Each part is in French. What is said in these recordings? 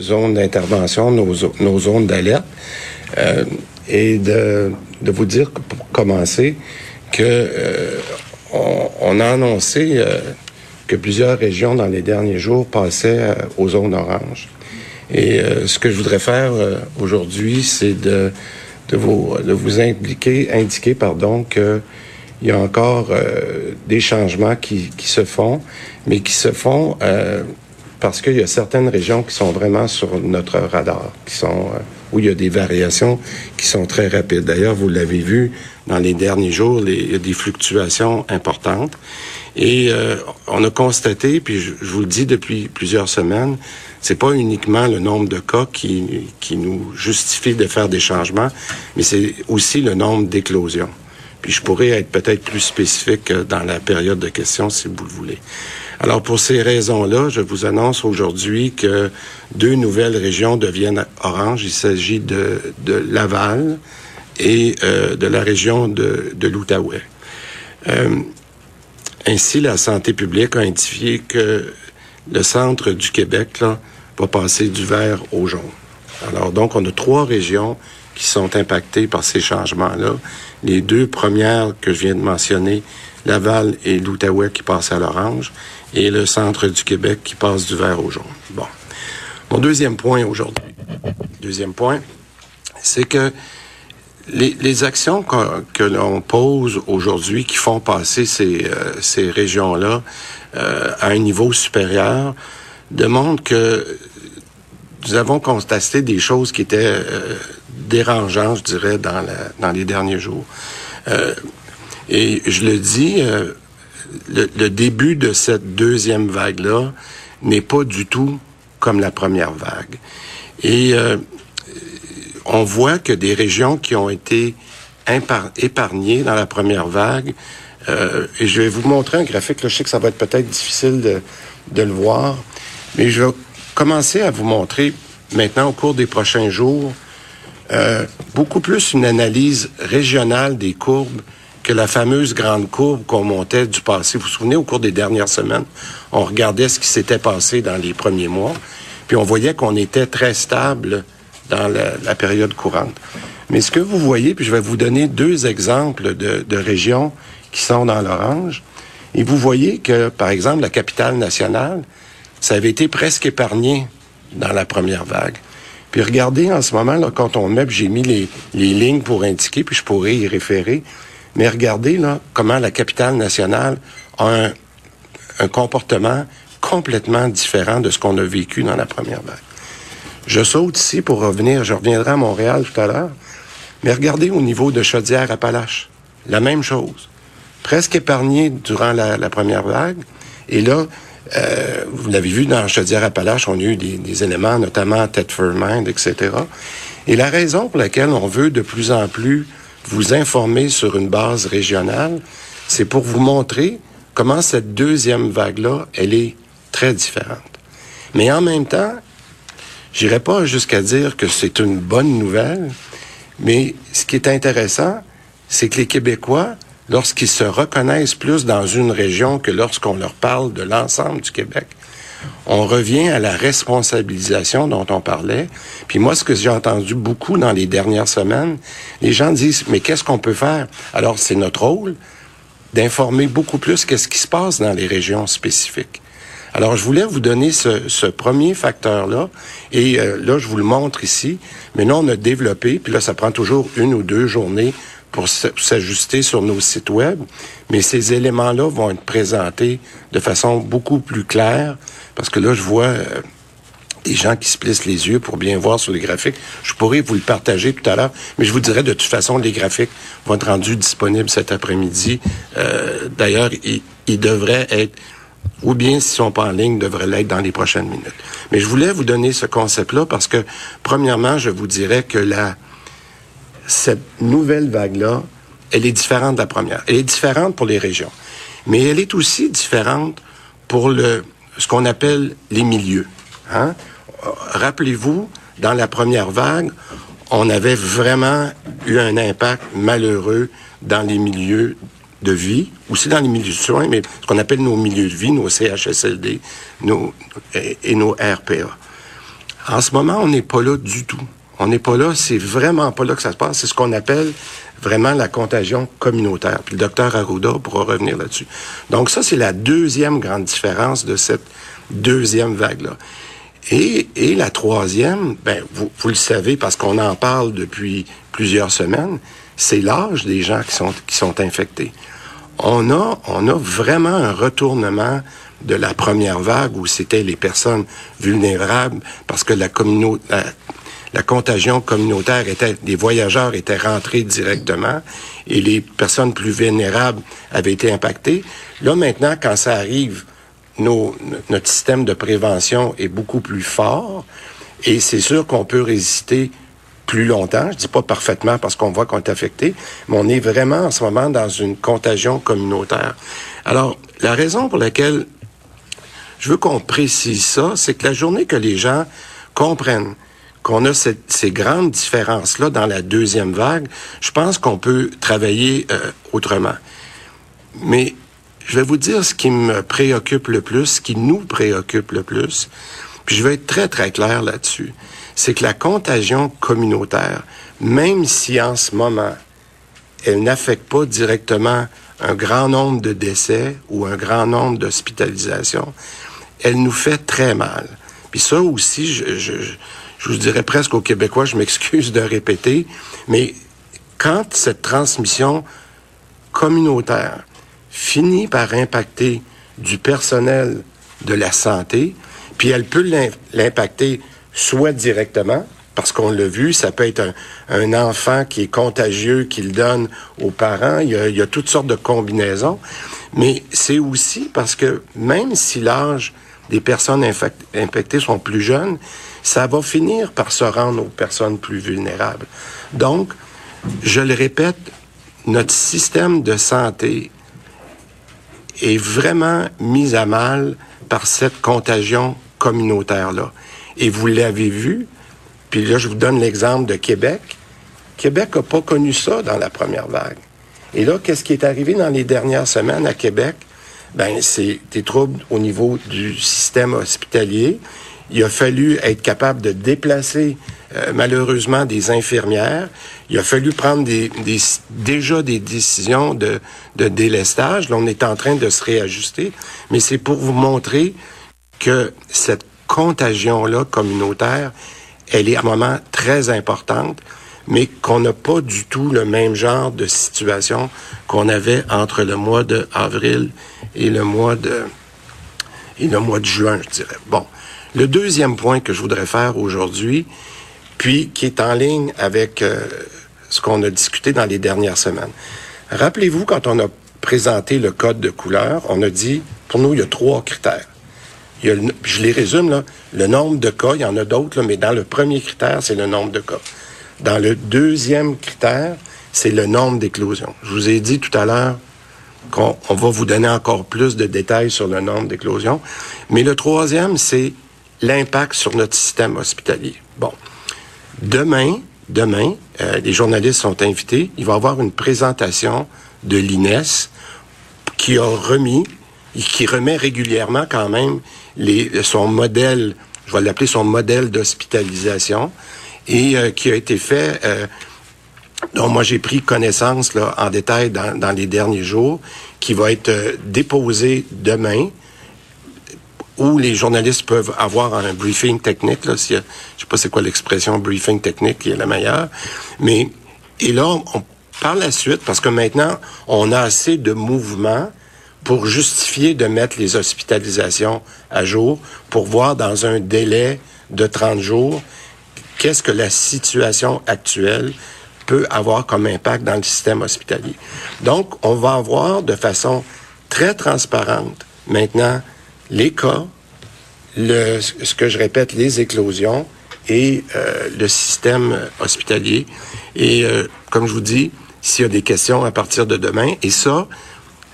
Zones d'intervention, nos, zones d'alerte, euh, et de, vous dire pour commencer que euh, on, a annoncé euh, que plusieurs régions dans les derniers jours passaient aux zones oranges. Et ce que je voudrais faire aujourd'hui, c'est de, vous, vous indiquer, pardon, que il y a encore des changements qui, se font, mais qui se font parce qu'il y a certaines régions qui sont vraiment sur notre radar, qui sont euh, où il y a des variations qui sont très rapides. D'ailleurs, vous l'avez vu dans les derniers jours, il y a des fluctuations importantes. Et euh, on a constaté, puis je, je, vous le dis depuis plusieurs semaines, c'est pas uniquement le nombre de cas qui, qui nous justifie de faire des changements, mais c'est aussi le nombre d'éclosions. Puis je pourrais être peut-être plus spécifique dans la période de questions si vous le voulez. Alors pour ces raisons-là, je vous annonce aujourd'hui que deux nouvelles régions deviennent oranges. Il s'agit de, de, Laval et euh, de la région de, de l'Outaouais. Euh, ainsi, la santé publique a identifié que le centre du Québec là, va passer du vert au jaune. Alors donc, on a trois régions qui sont impactées par ces changements-là. Les deux premières que je viens de mentionner, Laval et l'Outaouais qui passent à l'orange, et le centre du Québec qui passe du vert au jaune. Bon. Mon deuxième point aujourd'hui, deuxième point, c'est que les, les, actions que, que l'on pose aujourd'hui qui font passer ces, euh, ces régions-là euh, à un niveau supérieur démontrent que nous avons constaté des choses qui étaient euh, dérangeantes, je dirais, dans, la, dans les derniers jours. Euh, et je le dis, euh, le, début de cette deuxième vague-là n'est pas du tout comme la première vague. Et euh, on voit que des régions qui ont été épargnées dans la première vague, euh, et je vais vous montrer un graphique, là, je sais que ça va être peut-être difficile de, de le voir, mais je vais commencer à vous montrer maintenant au cours des prochains jours euh, beaucoup plus une analyse régionale des courbes que la fameuse grande courbe qu'on montait du passé. Vous vous souvenez, au cours des dernières semaines, on regardait ce qui s'était passé dans les premiers mois, puis on voyait qu'on était très stable dans la, période courante. Mais ce que vous voyez, puis je vais vous donner deux exemples de, régions qui sont dans l'orange, et vous voyez que, par exemple, la capitale nationale, ça avait été presque épargné dans la première vague. Puis regardez en ce moment, là, quand on met, j'ai mis les lignes pour indiquer, puis je pourrais y référer, mais regardez là comment la capitale nationale a un, comportement complètement différent de ce qu'on a vécu dans la première vague. Je saute ici pour revenir, je reviendrai à Montréal tout à l'heure, mais regardez au niveau de Chaudière-Appalaches, la même chose. Presque épargné durant la, première vague, et là, euh, vous l'avez vu dans Chaudière-Appalaches, on a eu des, éléments, notamment Mind, etc. Et la raison pour laquelle on veut de plus en plus vous informer sur une base régionale, c'est pour vous montrer comment cette deuxième vague-là, elle est très différente. Mais en même temps, j'irai pas jusqu'à dire que c'est une bonne nouvelle, mais ce qui est intéressant, c'est que les Québécois, lorsqu'ils se reconnaissent plus dans une région que lorsqu'on leur parle de l'ensemble du Québec, on revient à la responsabilisation dont on parlait. Puis moi, ce que j'ai entendu beaucoup dans les dernières semaines, les gens disent, mais qu'est-ce qu'on peut faire? Alors, c'est notre rôle d'informer beaucoup plus qu'est-ce qui se passe dans les régions spécifiques. Alors, je voulais vous donner ce, premier facteur-là, et euh, là, je vous le montre ici, mais là, on a développé, puis là, ça prend toujours une ou deux journées pour s'ajuster sur nos sites web, mais ces éléments-là vont être présentés de façon beaucoup plus claire, parce que là, je vois euh, des gens qui se plissent les yeux pour bien voir sur les graphiques. Je pourrais vous le partager tout à l'heure, mais je vous dirais de toute façon, les graphiques vont être rendus disponibles cet après-midi. Euh, D'ailleurs, ils, ils devraient être ou bien s'ils sont pas en ligne, devraient l'être dans les prochaines minutes. Mais je voulais vous donner ce concept-là parce que, premièrement, je vous dirais que la, cette nouvelle vague-là, elle est différente de la première. Elle est différente pour les régions. Mais elle est aussi différente pour le, ce qu'on appelle les milieux. Hein? Rappelez-vous, dans la première vague, on avait vraiment eu un impact malheureux dans les milieux de vie, aussi dans les milieux de soins, mais ce qu'on appelle nos milieux de vie, nos CHSLD nos, et, nos RPA. En ce moment, on n'est pas là du tout. On n'est pas là, c'est vraiment pas là que ça se passe. C'est ce qu'on appelle vraiment la contagion communautaire. Puis le docteur Arruda pourra revenir là-dessus. Donc ça, c'est la deuxième grande différence de cette deuxième vague-là. Et, et la troisième, ben, vous, vous le savez parce qu'on en parle depuis plusieurs semaines, c'est l'âge des gens qui sont, qui sont infectés. On a, on a vraiment un retournement de la première vague où c'était les personnes vulnérables parce que la, la, la contagion communautaire était, les voyageurs étaient rentrés directement et les personnes plus vulnérables avaient été impactées. Là, maintenant, quand ça arrive, nos, notre système de prévention est beaucoup plus fort et c'est sûr qu'on peut résister plus longtemps. Je dis pas parfaitement parce qu'on voit qu'on est affecté, mais on est vraiment en ce moment dans une contagion communautaire. Alors, la raison pour laquelle je veux qu'on précise ça, c'est que la journée que les gens comprennent qu'on a ces grandes différences-là dans la deuxième vague, je pense qu'on peut travailler euh, autrement. Mais je vais vous dire ce qui me préoccupe le plus, ce qui nous préoccupe le plus, puis je vais être très, très clair là-dessus c'est que la contagion communautaire, même si en ce moment, elle n'affecte pas directement un grand nombre de décès ou un grand nombre d'hospitalisations, elle nous fait très mal. Puis ça aussi, je, je, je vous dirais presque aux Québécois, je m'excuse de répéter, mais quand cette transmission communautaire finit par impacter du personnel de la santé, puis elle peut l'impacter soit directement, parce qu'on l'a vu, ça peut être un, enfant qui est contagieux, qui le donne aux parents. Il y a, toutes sortes de combinaisons. Mais c'est aussi parce que même si l'âge des personnes infectées sont plus jeunes, ça va finir par se rendre aux personnes plus vulnérables. Donc, je le répète, notre système de santé est vraiment mis à mal par cette contagion communautaire-là. Et vous l'avez vu, puis là, je vous donne l'exemple de Québec. Québec n'a pas connu ça dans la première vague. Et là, qu'est-ce qui est arrivé dans les dernières semaines à Québec? Ben, c'est des troubles au niveau du système hospitalier. Il a fallu être capable de déplacer euh, malheureusement des infirmières. Il a fallu prendre des, déjà des décisions de, de délestage. Là, on est en train de se réajuster, mais c'est pour vous montrer que cette contagion-là communautaire, elle est à un moment très importante, mais qu'on n'a pas du tout le même genre de situation qu'on avait entre le mois d'avril et le mois de et le mois de juin, je dirais. Bon, le deuxième point que je voudrais faire aujourd'hui, puis qui est en ligne avec euh, ce qu'on a discuté dans les dernières semaines. Rappelez-vous, quand on a présenté le code de couleur, on a dit, pour nous, il y a trois critères je les résume, là, le nombre de cas, il y en a d'autres, mais dans le premier critère, c'est le nombre de cas. Dans le deuxième critère, c'est le nombre d'éclosions. Je vous ai dit tout à l'heure qu'on va vous donner encore plus de détails sur le nombre d'éclosions. Mais le troisième, c'est l'impact sur notre système hospitalier. Bon. Demain, demain, euh, les journalistes sont invités. Il va y avoir une présentation de l'INES qui a remis qui remet régulièrement quand même son modèle, je vais l'appeler son modèle d'hospitalisation, et euh, qui a été fait, euh, dont moi j'ai pris connaissance là, en détail dans, les derniers jours, qui va être euh, déposé demain, où les journalistes peuvent avoir un briefing technique. Là, si, je sais pas c'est quoi l'expression briefing technique qui est la meilleure, mais et là, on, par la suite, parce que maintenant, on a assez de mouvements pour justifier de mettre les hospitalisations à jour, pour voir dans un délai de 30 jours qu'est-ce que la situation actuelle peut avoir comme impact dans le système hospitalier. Donc, on va avoir de façon très transparente, maintenant les cas, ce que je répète, les éclosions et euh, le système hospitalier. Et euh, comme je vous dis, s'il y a des questions à partir de demain, et ça,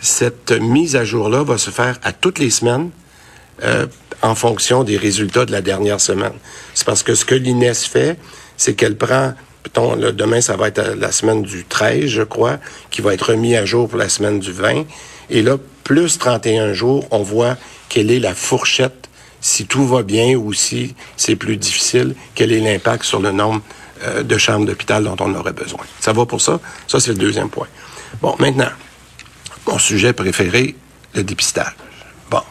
cette mise à jour-là va se faire à toutes les semaines euh, en fonction des résultats de la dernière semaine. C'est parce que ce que l'INES fait, c'est qu'elle prend, là, demain, ça va être la semaine du 13, je crois, qui va être remis à jour pour la semaine du 20. Et là, plus 31 jours, on voit quelle est la fourchette, si tout va bien ou si c'est plus difficile, quel est l'impact sur le nombre euh, de chambres d'hôpital dont on aurait besoin. Ça va pour ça? Ça, c'est le deuxième point. Bon, maintenant, mon sujet préféré, le dépistage. Bon,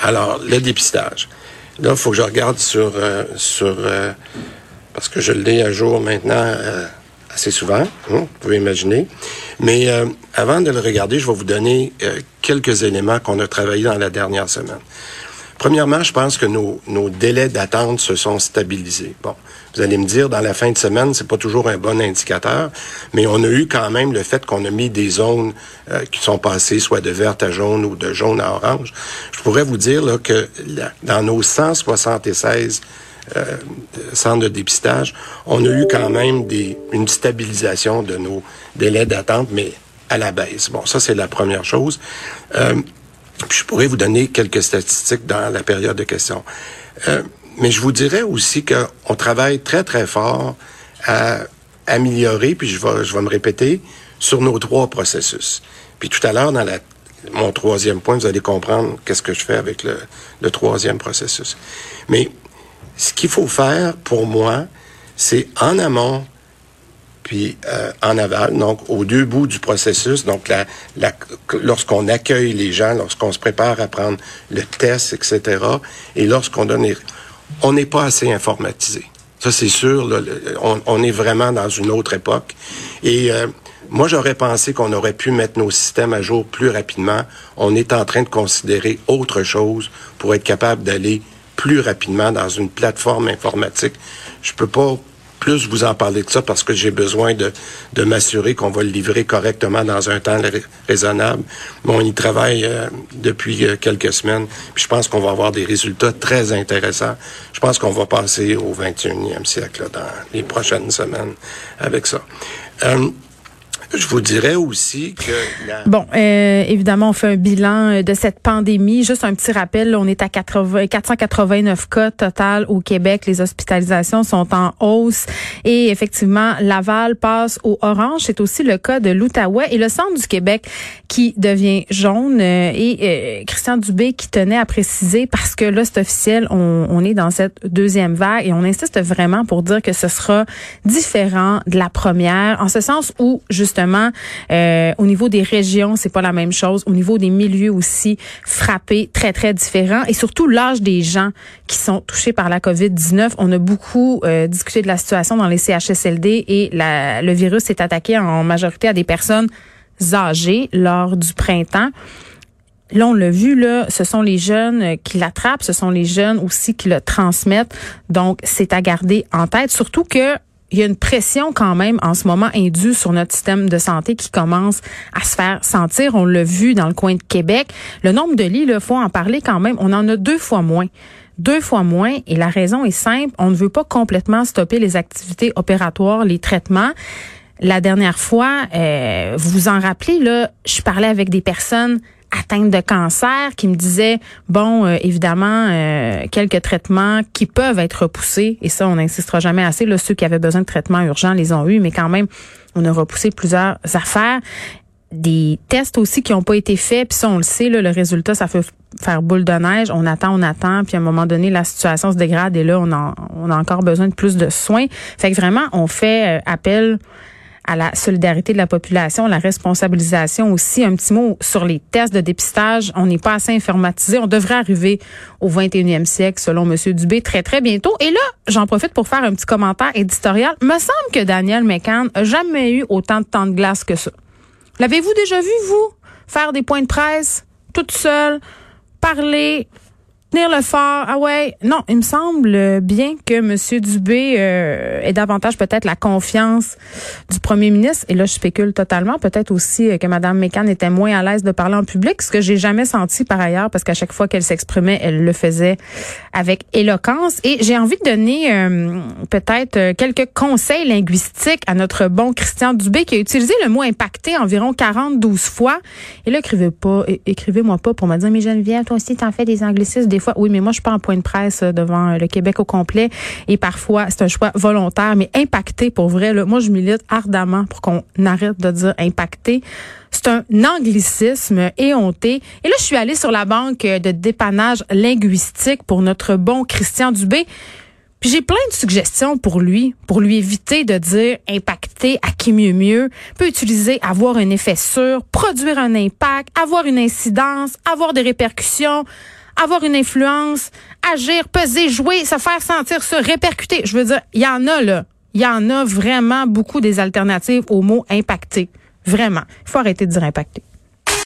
alors, le dépistage. Là, il faut que je regarde sur... Euh, sur euh, parce que je lis à jour maintenant assez souvent, hein, vous pouvez imaginer. Mais avant de le regarder, je vais vous donner quelques éléments qu'on a travaillés dans la dernière semaine. Premièrement, je pense que nos, nos délais d'attente se sont stabilisés. Bon, vous allez me dire, dans la fin de semaine, c'est pas toujours un bon indicateur, mais on a eu quand même le fait qu'on a mis des zones euh, qui sont passées soit de verte à jaune ou de jaune à orange. Je pourrais vous dire là, que dans nos 176 euh, de dépistage, on a eu quand même des, une stabilisation de nos délais d'attente, mais à la baisse. Bon, ça, c'est la première chose. Euh, puis je pourrais vous donner quelques statistiques dans la période de questions. Euh, mais je vous dirais aussi qu'on travaille très, très fort à améliorer, puis je vais, je vais me répéter, sur nos trois processus. Puis tout à l'heure, dans la, mon troisième point, vous allez comprendre qu'est-ce que je fais avec le, le troisième processus. Mais ce qu'il faut faire pour moi, c'est en amont puis euh, en aval, donc aux deux bouts du processus, donc lorsqu'on accueille les gens, lorsqu'on se prépare à prendre le test, etc., et lorsqu'on donne, on n'est pas assez informatisé. Ça, c'est sûr, on, est vraiment dans une autre époque. Et euh, moi, j'aurais pensé qu'on aurait pu mettre nos systèmes à jour plus rapidement. On est en train de considérer autre chose pour être capable d'aller plus rapidement dans une plateforme informatique. Je peux pas plus vous en parler de ça parce que j'ai besoin de, de m'assurer qu'on va le livrer correctement dans un temps raisonnable. Mais on y travaille euh, depuis euh, quelques semaines. Je pense qu'on va avoir des résultats très intéressants. Je pense qu'on va passer au 21e siècle dans les prochaines semaines avec ça. Euh, je vous dirais aussi que... Bon, euh, évidemment, on fait un bilan euh, de cette pandémie. Juste un petit rappel, on est à 80, 489 cas total au Québec. Les hospitalisations sont en hausse. Et effectivement, Laval passe au orange. C'est aussi le cas de l'Outaouais et le centre du Québec qui devient jaune. Euh, et Christian Dubé qui tenait à préciser, parce que là, c'est officiel, on, on est dans cette deuxième vague et on insiste vraiment pour dire que ce sera différent de la première, en ce sens où, justement, euh, au niveau des régions, c'est pas la même chose. Au niveau des milieux aussi, frappés, très, très différents. Et surtout, l'âge des gens qui sont touchés par la COVID-19. On a beaucoup euh, discuté de la situation dans les CHSLD et le virus s'est attaqué en majorité à des personnes âgées lors du printemps. Là, on l'a vu, ce sont les jeunes qui l'attrapent, ce sont les jeunes aussi qui le transmettent. Donc, c'est à garder en tête, surtout que il y a une pression quand même en ce moment indue sur notre système de santé qui commence à se faire sentir. On l'a vu dans le coin de Québec. Le nombre de lits, il faut en parler quand même. On en a deux fois moins deux fois moins et la raison est simple, on ne veut pas complètement stopper les activités opératoires, les traitements. La dernière fois, euh, vous vous en rappelez, là, je parlais avec des personnes atteinte de cancer qui me disait bon euh, évidemment euh, quelques traitements qui peuvent être repoussés et ça on n'insistera jamais assez là ceux qui avaient besoin de traitements urgents les ont eu mais quand même on a repoussé plusieurs affaires. Des tests aussi qui n'ont pas été faits puis ça on le sait là, le résultat ça fait faire boule de neige on attend on attend puis à un moment donné la situation se dégrade et là on a on a encore besoin de plus de soins. Fait que vraiment on fait euh, appel à la solidarité de la population, la responsabilisation aussi. Un petit mot sur les tests de dépistage. On n'est pas assez informatisé. On devrait arriver au 21e siècle, selon M. Dubé, très, très bientôt. Et là, j'en profite pour faire un petit commentaire éditorial. Me semble que Daniel McCann n'a jamais eu autant de temps de glace que ça. L'avez-vous déjà vu, vous, faire des points de presse toute seule, parler Ah non, il me semble bien que M. Dubé euh, ait davantage peut-être la confiance du premier ministre. Et là, je spécule totalement. Peut-être aussi que Mme Mécan était moins à l'aise de parler en public, ce que j'ai jamais senti par ailleurs, parce qu'à chaque fois qu'elle s'exprimait, elle le faisait avec éloquence. Et j'ai envie de donner euh, peut-être euh, quelques conseils linguistiques à notre bon Christian Dubé, qui a utilisé le mot impacté environ 42 fois. Et là, écrivez pas, écrivez-moi pas pour me dire, mais Geneviève, toi aussi, t'en fais des des Oui, mais moi, je suis pas en point de presse euh, devant euh, le Québec au complet. Et parfois, c'est un choix volontaire, mais impacté pour vrai. Moi, je milite ardemment pour qu'on arrête de dire impacté. C'est un anglicisme éhonté. Et là, je suis allée sur la banque de dépannage linguistique pour notre bon Christian Dubé. Puis j'ai plein de suggestions pour lui, pour lui éviter de dire impacter à qui mieux mieux. peut utiliser avoir un effet sûr, produire un impact, avoir une incidence, avoir des répercussions, avoir une influence, agir, peser, jouer, se faire sentir, se répercuter. Je veux dire, il y en a là. Il y en a vraiment beaucoup des alternatives au mot impacter. Vraiment. Il faut arrêter de dire impacter.